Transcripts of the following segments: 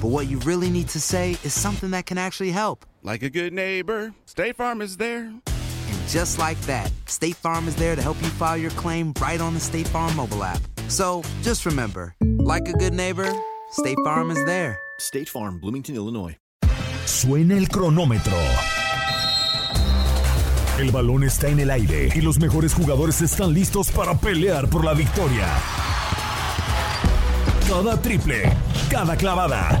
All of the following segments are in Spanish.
but what you really need to say is something that can actually help. Like a good neighbor, State Farm is there. And just like that, State Farm is there to help you file your claim right on the State Farm mobile app. So just remember, like a good neighbor, State Farm is there. State Farm, Bloomington, Illinois. Suena el cronómetro. El balón está en el aire y los mejores jugadores están listos para pelear por la victoria. Cada triple, cada clavada,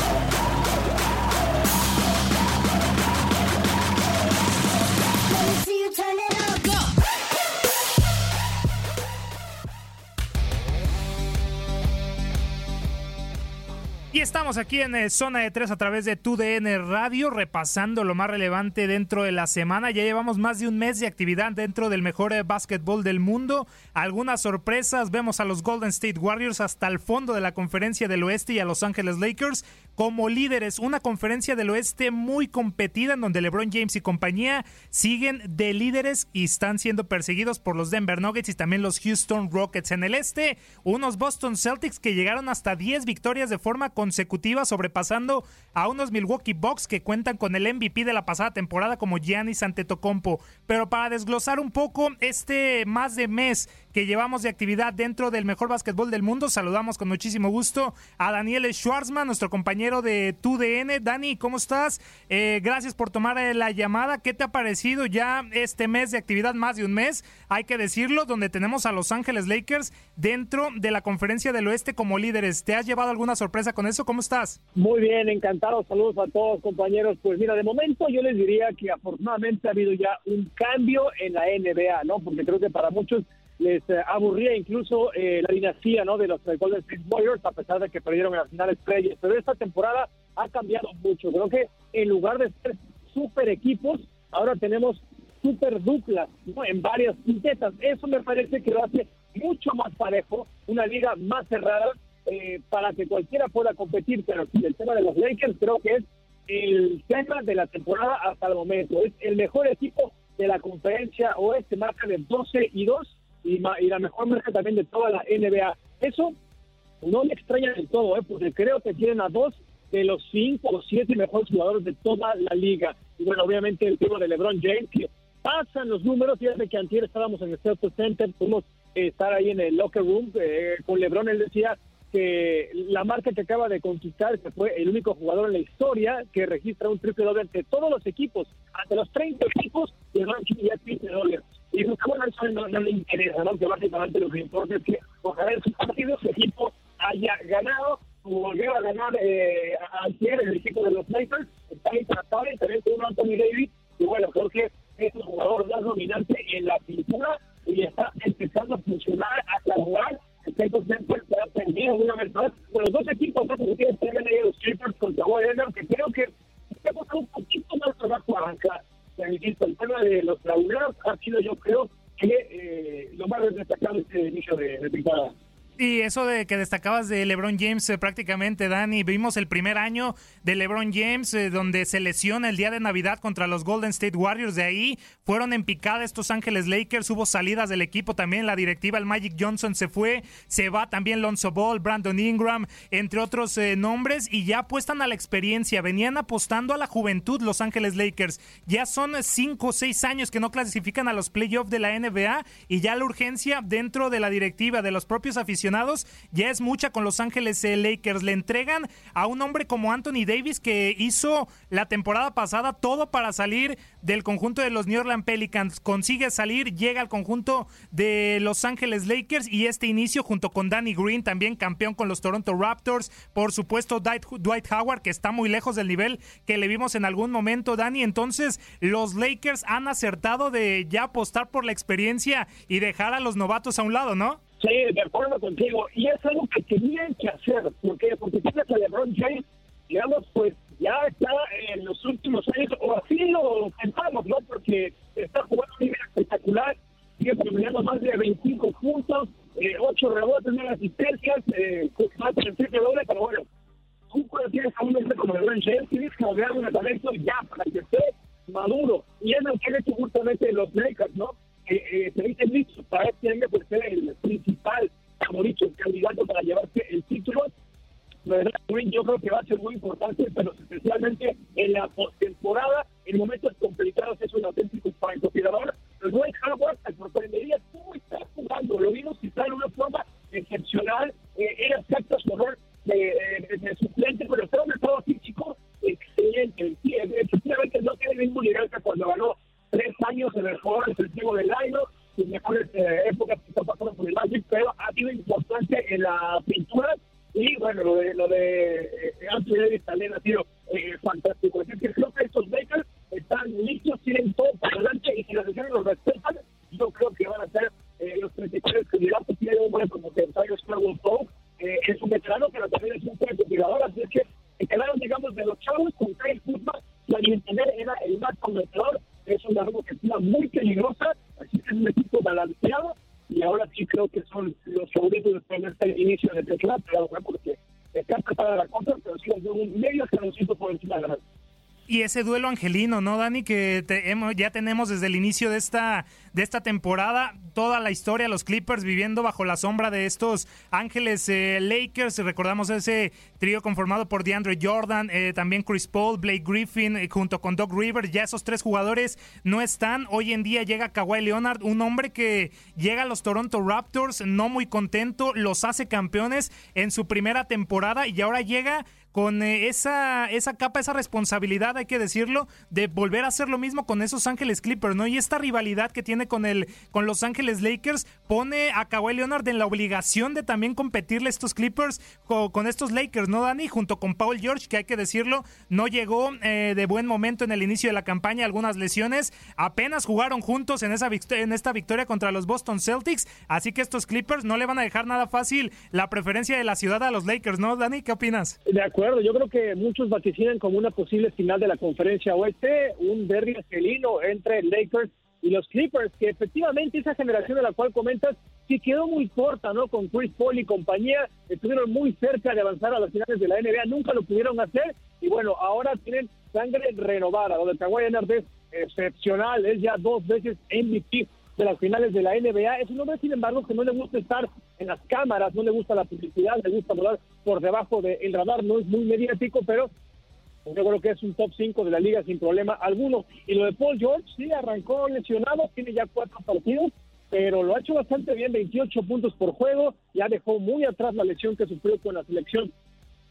Aquí en eh, Zona de 3 a través de TUDN Radio, repasando lo más relevante dentro de la semana. Ya llevamos más de un mes de actividad dentro del mejor eh, básquetbol del mundo. Algunas sorpresas, vemos a los Golden State Warriors hasta el fondo de la conferencia del oeste y a Los Ángeles Lakers como líderes. Una conferencia del oeste muy competida en donde LeBron James y compañía siguen de líderes y están siendo perseguidos por los Denver Nuggets y también los Houston Rockets en el este. Unos Boston Celtics que llegaron hasta 10 victorias de forma consecutiva, sobrepasando a unos Milwaukee Bucks que cuentan con el MVP de la pasada temporada como Giannis Antetokounmpo. Pero para desglosar un poco este más de mes que llevamos de actividad dentro del mejor básquetbol del mundo, saludamos con muchísimo gusto a Daniel Schwarzman, nuestro compañero de TUDN. Dani, ¿cómo estás? Eh, gracias por tomar eh, la llamada. ¿Qué te ha parecido ya este mes de actividad, más de un mes? Hay que decirlo, donde tenemos a Los Ángeles Lakers dentro de la conferencia del oeste como líderes. ¿Te has llevado alguna sorpresa con eso? ¿Cómo estás? Muy bien, encantado. Saludos a todos, compañeros. Pues mira, de momento yo les diría que afortunadamente ha habido ya un cambio en la NBA, ¿no? Porque creo que para muchos les eh, aburría incluso eh, la dinastía, ¿no? De los eh, Golden State Warriors, a pesar de que perdieron en las finales previas. Pero esta temporada ha cambiado mucho. Creo que en lugar de ser super equipos, ahora tenemos super duplas, ¿no? En varias quintetas. Eso me parece que lo hace mucho más parejo, una liga más cerrada eh, para que cualquiera pueda competir, pero el tema de los Lakers creo que es el tema de la temporada hasta el momento. Es el mejor equipo de la conferencia oeste, marca de 12 y 2 y, y la mejor marca también de toda la NBA. Eso no me extraña del todo, ¿eh? porque creo que tienen a dos de los cinco o siete mejores jugadores de toda la liga. Y bueno, obviamente el tema de LeBron James, que pasan los números. Fíjate que antier estábamos en el Staples Center, pudimos eh, estar ahí en el locker room eh, con LeBron. Él decía que la marca que acaba de conquistar, que fue el único jugador en la historia que registra un triple doble ante todos los equipos, ante los 30 equipos, LeBron James ya triple doble. Y pues, bueno, eso no, no le interesa, ¿no? Que básicamente lo que importa es que ojalá en su partido su equipo haya ganado o volviera a ganar eh, ayer el equipo de los Lakers, está intratable, también con Anthony Davis, y bueno, creo que es un jugador más dominante en la pintura y está empezando a funcionar hasta jugar. Está entonces está de una vez más. Bueno, los dos equipos más que tienen ahí los Clippers contra Leonard, que creo que costado un poquito más trabajo arrancar. El tema de los laureados ha sido, yo creo, que eh, lo más destacado este inicio de, de temporada. Y eso de que destacabas de LeBron James eh, prácticamente, Dani, vimos el primer año de LeBron James eh, donde se lesiona el día de Navidad contra los Golden State Warriors. De ahí fueron en picada estos Ángeles Lakers, hubo salidas del equipo también, la directiva, el Magic Johnson se fue, se va también Lonzo Ball, Brandon Ingram, entre otros eh, nombres, y ya apuestan a la experiencia. Venían apostando a la juventud los Ángeles Lakers. Ya son cinco o seis años que no clasifican a los playoffs de la NBA y ya la urgencia dentro de la directiva, de los propios aficionados ya es mucha con Los Ángeles Lakers. Le entregan a un hombre como Anthony Davis que hizo la temporada pasada todo para salir del conjunto de los New Orleans Pelicans. Consigue salir, llega al conjunto de Los Ángeles Lakers y este inicio junto con Danny Green, también campeón con los Toronto Raptors. Por supuesto, Dwight Howard, que está muy lejos del nivel que le vimos en algún momento, Danny. Entonces, los Lakers han acertado de ya apostar por la experiencia y dejar a los novatos a un lado, ¿no? Sí, de acuerdo contigo. Y es algo que tenían que hacer. porque Porque tienes a LeBron James, y ese duelo angelino, ¿no, Dani? Que ya tenemos desde el inicio de esta, de esta temporada toda la historia, los Clippers viviendo bajo la sombra de estos Ángeles eh, Lakers. Recordamos ese trío conformado por DeAndre Jordan, eh, también Chris Paul, Blake Griffin, eh, junto con Doc Rivers. Ya esos tres jugadores no están. Hoy en día llega Kawhi Leonard, un hombre que llega a los Toronto Raptors no muy contento, los hace campeones en su primera temporada y ahora llega con eh, esa, esa capa, esa responsabilidad, hay que decirlo, de volver a hacer lo mismo con esos Ángeles Clippers, ¿no? Y esta rivalidad que tiene con, el, con los Ángeles Lakers pone a Kawhi Leonard en la obligación de también competirle estos Clippers con, estos Lakers, ¿no, Dani? Junto con Paul George, que hay que decirlo, no llegó eh, de buen momento en el inicio de la campaña, algunas lesiones, apenas jugaron juntos en, esa en esta victoria contra los Boston Celtics, así que estos Clippers no le van a dejar nada fácil la preferencia de la ciudad a los Lakers, ¿no, Dani? ¿Qué opinas? De yo creo que muchos vaticinan como una posible final de la conferencia oeste, un derby felino entre Lakers y los Clippers, que efectivamente esa generación de la cual comentas sí quedó muy corta, ¿no? Con Chris Paul y compañía, estuvieron muy cerca de avanzar a las finales de la NBA, nunca lo pudieron hacer y bueno, ahora tienen sangre renovada, donde Kawhi Leonard es excepcional, es ya dos veces MVP de las finales de la NBA. Es un hombre, sin embargo, que no le gusta estar en las cámaras, no le gusta la publicidad, le gusta volar por debajo del radar, no es muy mediático, pero yo creo que es un top 5 de la liga sin problema alguno. Y lo de Paul George, sí, arrancó lesionado, tiene ya cuatro partidos, pero lo ha hecho bastante bien, 28 puntos por juego, ya dejó muy atrás la lesión que sufrió con la selección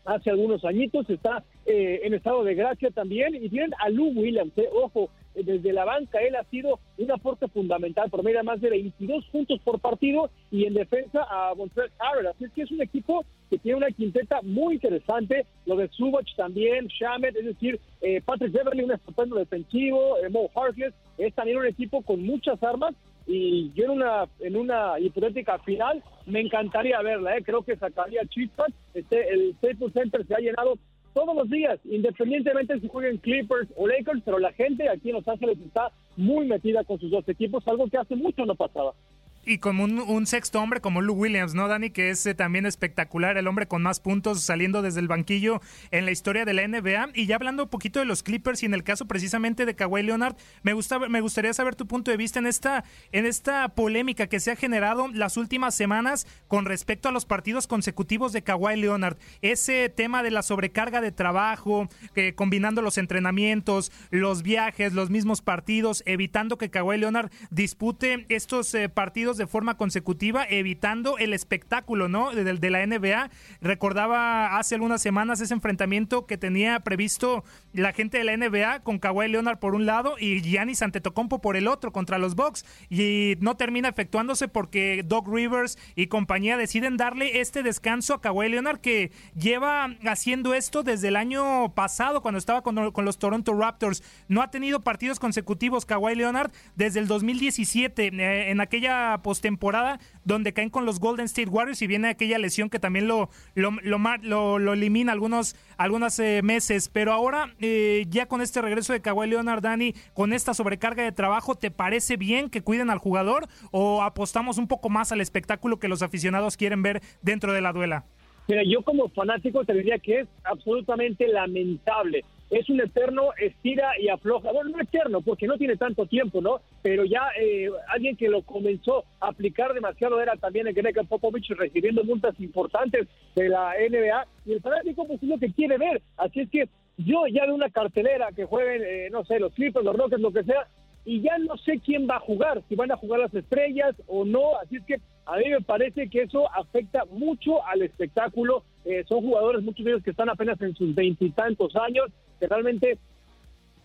hace algunos añitos, está eh, en estado de gracia también, y tienen a Lou Williams, eh, ojo, desde la banca él ha sido un aporte fundamental, por medio más de 22 puntos por partido, y en defensa a Montreal Harrell, así es que es un equipo que tiene una quinteta muy interesante, lo de Subach también, Shamet, es decir, Patrick Beverly, un estupendo defensivo, Mo Harkless, es también un equipo con muchas armas, y yo en una en una hipotética final me encantaría verla, ¿eh? creo que sacaría chispas, este, el Staples Center se ha llenado todos los días, independientemente si jueguen Clippers o Lakers, pero la gente aquí en Los Ángeles está muy metida con sus dos equipos, algo que hace mucho no pasaba y como un, sexto hombre como Lou Williams, ¿no, Dani? Que es eh, también espectacular, el hombre con más puntos saliendo desde el banquillo en la historia de la NBA. Y ya hablando un poquito de los Clippers y en el caso precisamente de Kawhi Leonard, me, gusta, me gustaría saber tu punto de vista en esta, en esta polémica que se ha generado las últimas semanas con respecto a los partidos consecutivos de Kawhi Leonard. Ese tema de la sobrecarga de trabajo, que combinando los entrenamientos, los viajes, los mismos partidos, evitando que Kawhi Leonard dispute estos eh, partidos de forma consecutiva, evitando el espectáculo, ¿no? De, la NBA. Recordaba hace algunas semanas ese enfrentamiento que tenía previsto la gente de la NBA con Kawhi Leonard por un lado y Giannis Antetokounmpo por el otro contra los Bucks y no termina efectuándose porque Doc Rivers y compañía deciden darle este descanso a Kawhi Leonard que lleva haciendo esto desde el año pasado cuando estaba con, con los Toronto Raptors. No ha tenido partidos consecutivos Kawhi Leonard desde el 2017 eh, en aquella postemporada donde caen con los Golden State Warriors y viene aquella lesión que también lo, lo, lo, lo, elimina algunos, algunos eh, meses. Pero ahora, eh, ya con este regreso de Kawhi Leonard, Dani, con esta sobrecarga de trabajo, ¿te parece bien que cuiden al jugador o apostamos un poco más al espectáculo que los aficionados quieren ver dentro de la duela? Mira, yo como fanático te diría que es absolutamente lamentable es un eterno estira y afloja. Bueno, no eterno, porque no tiene tanto tiempo, ¿no? Pero ya eh, alguien que lo comenzó a aplicar demasiado era también el Greg Popovich recibiendo multas importantes de la NBA. Y el fanático, pues es lo que quiere ver. Así es que yo ya de una cartelera que jueguen, eh, no sé, los Clippers, los Rockets, lo que sea, y ya no sé quién va a jugar, si van a jugar las estrellas o no. Así es que a mí me parece que eso afecta mucho al espectáculo. Eh, son jugadores, muchos de ellos que están apenas en sus veintitantos años, que realmente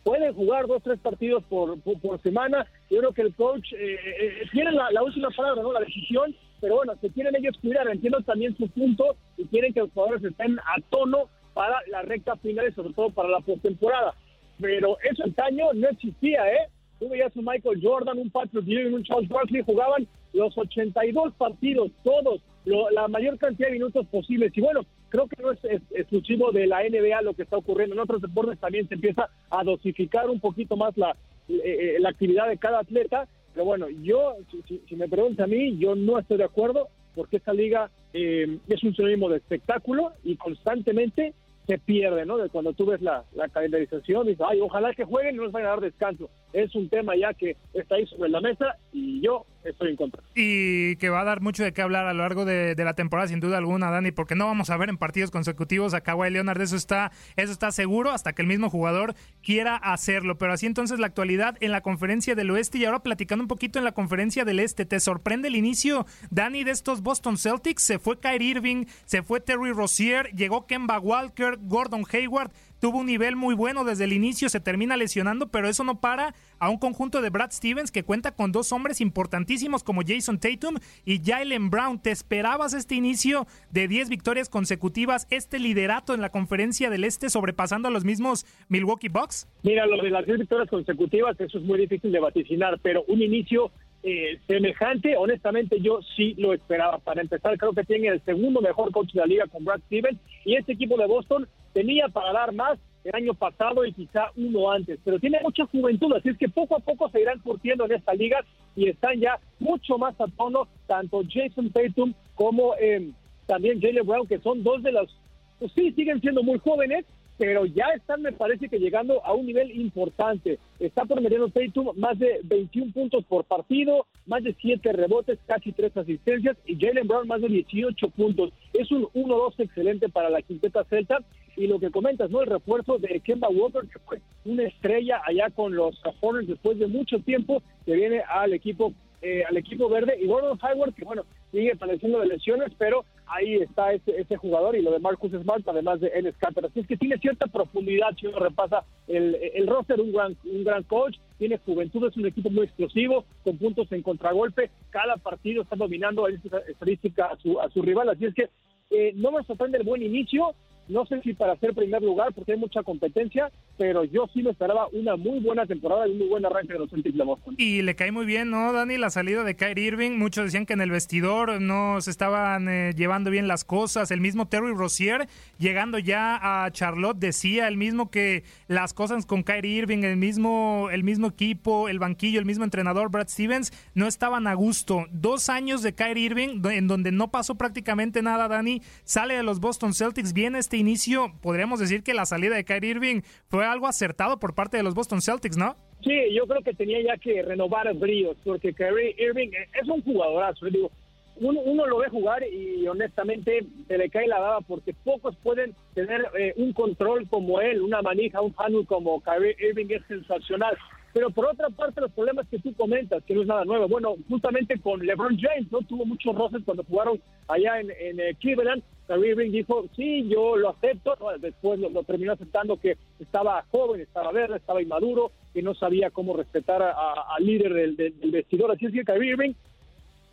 pueden jugar dos, tres partidos por, semana. Yo creo que el coach eh, eh, tiene la, última palabra, ¿no? La decisión, pero bueno, se quieren ellos cuidar, entiendo también su punto y quieren que los jugadores estén a tono para la recta final y sobre todo para la postemporada. Pero eso año no existía, ¿eh? Tú veías un Michael Jordan, un Patrick Ewing, un Charles Barkley, jugaban los 82 partidos, todos, la mayor cantidad de minutos posibles. Y bueno, creo que no es, exclusivo de la NBA lo que está ocurriendo. En otros deportes también se empieza a dosificar un poquito más la, eh, eh, actividad de cada atleta. Pero bueno, yo, si, me pregunta a mí, yo no estoy de acuerdo porque esta liga eh, es un sinónimo de espectáculo y constantemente se pierde, ¿no? De cuando tú ves la, la calendarización, dices, ay, ojalá que jueguen y no les vayan a dar descanso. Es un tema ya que está ahí sobre la mesa y yo estoy en contra. Y que va a dar mucho de qué hablar a lo largo de, la temporada, sin duda alguna, Dani, porque no vamos a ver en partidos consecutivos a Kawhi Leonard, eso está, eso está seguro, hasta que el mismo jugador quiera hacerlo. Pero así entonces la actualidad en la conferencia del oeste y ahora platicando un poquito en la conferencia del este, ¿te sorprende el inicio, Dani, de estos Boston Celtics? Se fue Kyrie Irving, se fue Terry Rozier, llegó Kemba Walker, Gordon Hayward, tuvo un nivel muy bueno desde el inicio, se termina lesionando, pero eso no para a un conjunto de Brad Stevens que cuenta con dos hombres importantísimos como Jason Tatum y Jalen Brown. ¿Te esperabas este inicio de 10 victorias consecutivas, este liderato en la conferencia del Este sobrepasando a los mismos Milwaukee Bucks? Mira, lo de las 10 victorias consecutivas, eso es muy difícil de vaticinar, pero un inicio eh, semejante, honestamente yo sí lo esperaba. Para empezar, creo que tiene el segundo mejor coach de la liga con Brad Stevens y este equipo de Boston tenía para dar más el año pasado y quizá uno antes, pero tiene mucha juventud, así es que poco a poco se irán curtiendo en esta liga y están ya mucho más a tono tanto Jason Tatum como eh, también Jalen Brown, que son dos de los, pues sí, siguen siendo muy jóvenes, pero ya están, me parece que llegando a un nivel importante. Está promediando Tatum más de 21 puntos por partido, más de 7 rebotes, casi 3 asistencias, y Jalen Brown más de 18 puntos. Es un 1-2 excelente para la quinteta celta. Y lo que comentas, ¿no? El refuerzo de Kemba Walker, que fue una estrella allá con los Hornets después de mucho tiempo, que viene al equipo eh, al equipo verde y Gordon Hayward que bueno sigue padeciendo de lesiones pero ahí está ese, ese jugador y lo de Marcus Smart además de Ennis Carter así es que tiene cierta profundidad si uno repasa el, el roster un gran un gran coach tiene juventud es un equipo muy explosivo con puntos en contragolpe cada partido está dominando esa estadística a su a su rival. Así es que eh, no me sorprende el buen inicio no sé si para ser primer lugar, porque hay mucha competencia, pero yo sí me esperaba una muy buena temporada y un muy buen arranque de los Celtics de Boston. Y le cae muy bien, ¿no, Dani? La salida de Kyrie Irving. Muchos decían que en el vestidor no se estaban eh, llevando bien las cosas. El mismo Terry Rozier, llegando ya a Charlotte, decía el mismo que las cosas con Kyrie Irving, el mismo, el mismo equipo, el banquillo, el mismo entrenador, Brad Stevens, no estaban a gusto. Dos años de Kyrie Irving, en donde no pasó prácticamente nada, Dani. Sale de los Boston Celtics, viene este inicio. Podríamos decir que la salida de Kyrie Irving fue algo acertado por parte de los Boston Celtics, ¿no? Sí, yo creo que tenía ya que renovar bríos, porque Kyrie Irving es un jugadorazo. Digo, uno, uno, lo ve jugar y honestamente se le cae la baba porque pocos pueden tener eh, un control como él, una manija, un handle como Kyrie Irving es sensacional. Pero por otra parte, los problemas que tú comentas, que no es nada nuevo, bueno, justamente con LeBron James, ¿no? Tuvo muchos roces cuando jugaron allá en, en eh, Cleveland. Kyrie Irving dijo, sí, yo lo acepto. después lo, terminó aceptando que estaba joven, estaba verde, estaba inmaduro, que no sabía cómo respetar al líder del, vestidor. Así es que Kyrie Irving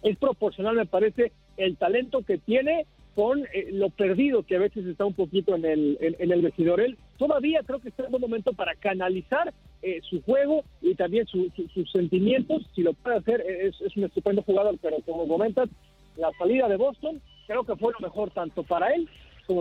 es proporcional, me parece, el talento que tiene con eh, lo perdido que a veces está un poquito en el, en, el vestidor. Él todavía creo que está en buen momento para canalizar eh, su juego y también sus sentimientos. Si lo puede hacer, es, es un estupendo jugador, pero como comentas, la salida de Boston creo que fue lo mejor tanto para él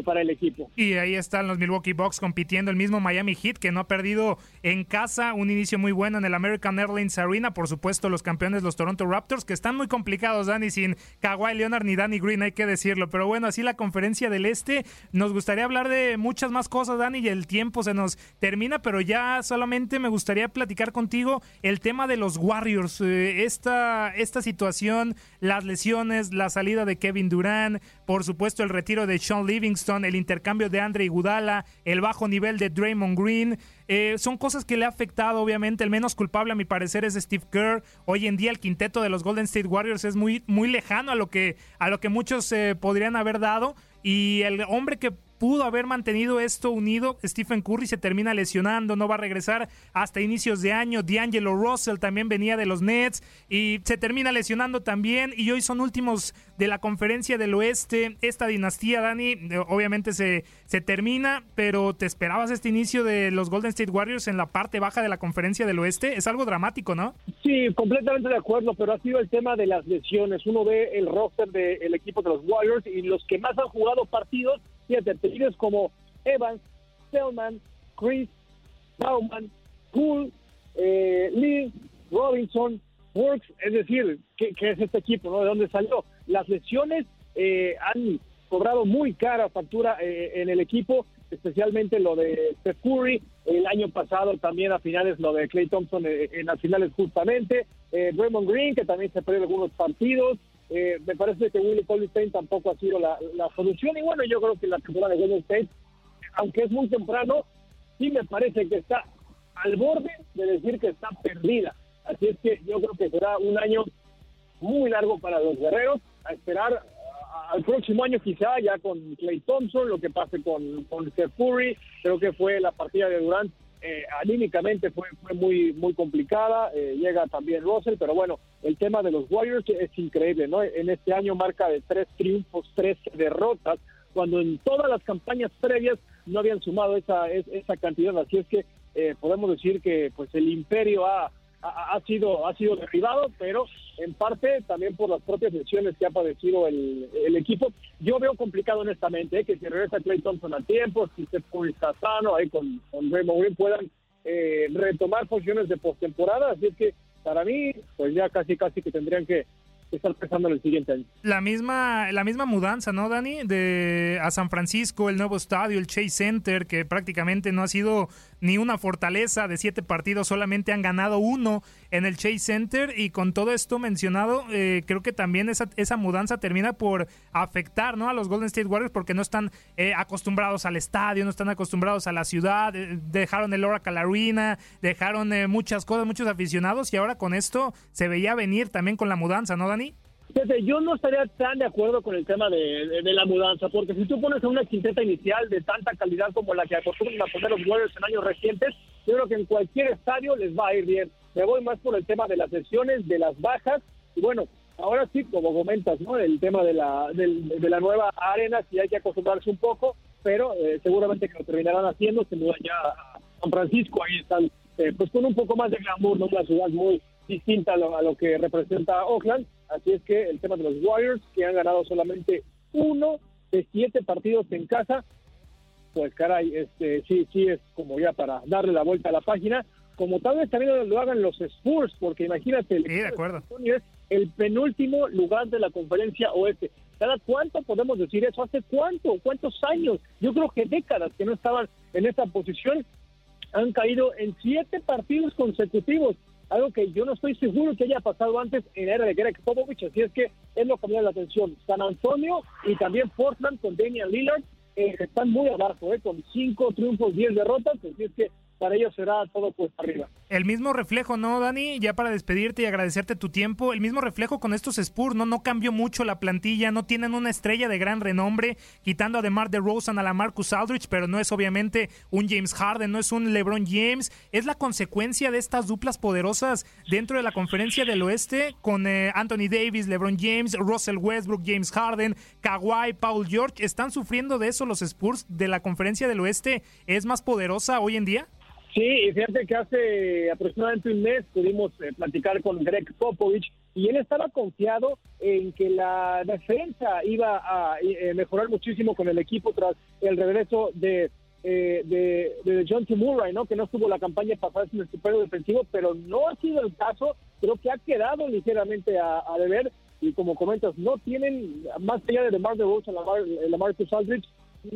para el equipo. Y ahí están los Milwaukee Bucks compitiendo, el mismo Miami Heat que no ha perdido en casa, un inicio muy bueno en el American Airlines Arena, por supuesto los campeones los Toronto Raptors que están muy complicados, Dani, sin Kawhi Leonard ni Danny Green, hay que decirlo, pero bueno, así la conferencia del Este, nos gustaría hablar de muchas más cosas, Dani, y el tiempo se nos termina, pero ya solamente me gustaría platicar contigo el tema de los Warriors, eh, esta, esta situación, las lesiones, la salida de Kevin Durant, por supuesto el retiro de Sean Livingston, el intercambio de Andre Iguodala, el bajo nivel de Draymond Green, eh, son cosas que le ha afectado obviamente, el menos culpable a mi parecer es Steve Kerr, hoy en día el quinteto de los Golden State Warriors es muy, muy lejano a lo que, a lo que muchos eh, podrían haber dado. Y el hombre que pudo haber mantenido esto unido. Stephen Curry se termina lesionando, no va a regresar hasta inicios de año. D'Angelo Russell también venía de los Nets y se termina lesionando también. Y hoy son últimos de la conferencia del oeste. Esta dinastía, Dani, obviamente se, se termina, pero ¿te esperabas este inicio de los Golden State Warriors en la parte baja de la conferencia del oeste? Es algo dramático, ¿no? Sí, completamente de acuerdo, pero ha sido el tema de las lesiones. Uno ve el roster del equipo de los Warriors y los que más han jugado partidos Fíjate, apellidos como Evans, Selman, Chris, Bauman, Poole, eh, Lee, Robinson, Works, es decir, ¿qué, es este equipo? ¿no? ¿De dónde salió? Las lesiones eh, han cobrado muy cara factura eh, en el equipo, especialmente lo de Steph Curry, el año pasado también a finales lo de Clay Thompson en las finales justamente, Raymond Green que también se perdió algunos partidos, eh, me parece que Willie Colstein tampoco ha sido la, solución. Y bueno, yo creo que la temporada de Golden State, aunque es muy temprano, sí me parece que está al borde de decir que está perdida. Así es que yo creo que será un año muy largo para los guerreros, a esperar al próximo año quizá ya con Clay Thompson, lo que pase con, con Steph Curry, creo que fue la partida de Durant eh, anímicamente fue, fue muy muy complicada, eh, llega también Russell, pero bueno, el tema de los Warriors es increíble, ¿no? En este año marca de tres triunfos, tres derrotas, cuando en todas las campañas previas no habían sumado esa, esa cantidad, así es que eh, podemos decir que pues el imperio ha ha, sido ha sido derribado, pero en parte también por las propias lesiones que ha padecido el, el equipo. Yo veo complicado honestamente ¿eh? que si regresa Clay Thompson a tiempo, si se está sano, ahí con, con Raymond puedan eh, retomar funciones de postemporada, así es que para mí, pues ya casi casi que tendrían que estar pensando en el siguiente año. La misma, la misma mudanza, ¿no, Dani? De a San Francisco, el nuevo estadio, el Chase Center, que prácticamente no ha sido ni una fortaleza de siete partidos, solamente han ganado uno en el Chase Center y con todo esto mencionado, eh, creo que también esa, esa mudanza termina por afectar ¿no? a los Golden State Warriors porque no están eh, acostumbrados al estadio, no están acostumbrados a la ciudad, eh, dejaron el Oracle Arena, dejaron muchas cosas, muchos aficionados y ahora con esto se veía venir también con la mudanza, ¿no, Dani? Yo no estaría tan de acuerdo con el tema de, la mudanza, porque si tú pones a una quinteta inicial de tanta calidad como la que acostumbran a poner los Warriors en años recientes, yo creo que en cualquier estadio les va a ir bien. Me voy más por el tema de las lesiones, de las bajas, y bueno, ahora sí, como comentas, ¿no? El tema de la, de, la nueva arena, si hay que acostumbrarse un poco, pero eh, seguramente que lo terminarán haciendo, se mudan ya a San Francisco, ahí están eh, pues con un poco más de glamour, ¿no? una ciudad muy distinta a lo, a lo que representa Oakland, así es que el tema de los Warriors, que han ganado solamente uno de siete partidos en casa, pues caray, este sí, sí es como ya para darle la vuelta a la página, como tal vez también lo hagan los Spurs, porque imagínate, el, de acuerdo. es el penúltimo lugar de la conferencia oeste. ¿Cada cuánto podemos decir eso? ¿Hace cuánto? ¿Cuántos años? Yo creo que décadas que no estaban en esa posición. Han caído en siete partidos consecutivos algo que yo no estoy seguro que haya pasado antes en la era de Greg Popovich, así es que es lo que me la atención. San Antonio y también Portland con Damian Lillard eh, están muy abajo, eh, con cinco triunfos, diez derrotas, así es que para ellos será todo pues arriba. El mismo reflejo, ¿no, Dani? Ya para despedirte y agradecerte tu tiempo, el mismo reflejo con estos Spurs, ¿no? No cambió mucho la plantilla, no tienen una estrella de gran renombre, quitando a DeMar DeRozan a la Marcus Aldrich, pero no es obviamente un James Harden, no es un LeBron James, es la consecuencia de estas duplas poderosas dentro de la conferencia del oeste con eh, Anthony Davis, LeBron James, Russell Westbrook, James Harden, Kawhi, Paul George, ¿están sufriendo de eso los Spurs de la conferencia del oeste? ¿Es más poderosa hoy en día? Sí, fíjate que hace aproximadamente un mes pudimos eh, platicar con Greg Popovich y él estaba confiado en que la defensa iba a eh, mejorar muchísimo con el equipo tras el regreso de, eh, de, John T. Murray, ¿no? que no estuvo la campaña pasada en el super defensivo, pero no ha sido el caso. Creo que ha quedado ligeramente a, deber y como comentas, no tienen, más allá de DeMar DeRozan, la, la Marcus Aldridge,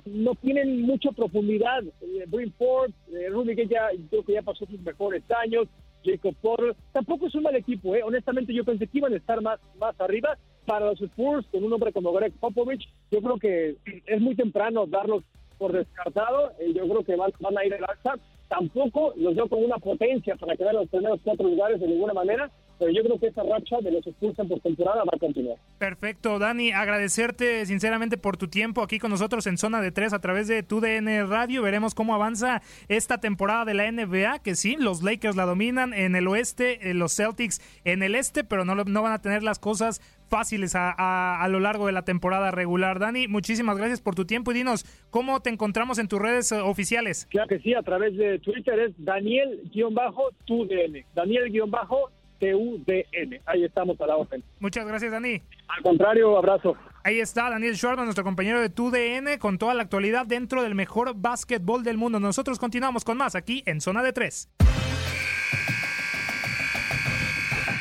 no tienen mucha profundidad. Eh, Ford, eh, que ya creo que ya pasó sus mejores años, Jacob Porter, tampoco es un mal equipo, eh. honestamente yo pensé que iban a estar más, más arriba. Para los Spurs, con un hombre como Greg Popovich, yo creo que es muy temprano darlos por descartado, eh, yo creo que van, van a ir al alza. Tampoco los veo con una potencia para quedar en los primeros cuatro lugares de ninguna manera, pero yo creo que esta racha de los expulsan por temporada va a continuar. Perfecto, Dani, agradecerte sinceramente por tu tiempo aquí con nosotros en Zona de Tres a través de tu DN Radio. Veremos cómo avanza esta temporada de la NBA, que sí, los Lakers la dominan en el oeste, eh, los Celtics en el este, pero no, no van a tener las cosas fáciles a, a, lo largo de la temporada regular. Dani, muchísimas gracias por tu tiempo y dinos cómo te encontramos en tus redes eh, oficiales. Claro que sí, a través de Twitter es Daniel-TUDN. Daniel-TUDN. TUDN. Ahí estamos a la orden. Muchas gracias, Dani. Al contrario, abrazo. Ahí está Daniel Schwarman, nuestro compañero de TUDN, con toda la actualidad dentro del mejor básquetbol del mundo. Nosotros continuamos con más aquí en Zona de Tres.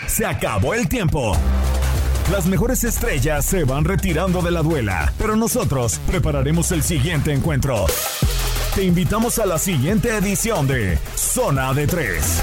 Se acabó el tiempo. Las mejores estrellas se van retirando de la duela, pero nosotros prepararemos el siguiente encuentro. Te invitamos a la siguiente edición de Zona de Tres.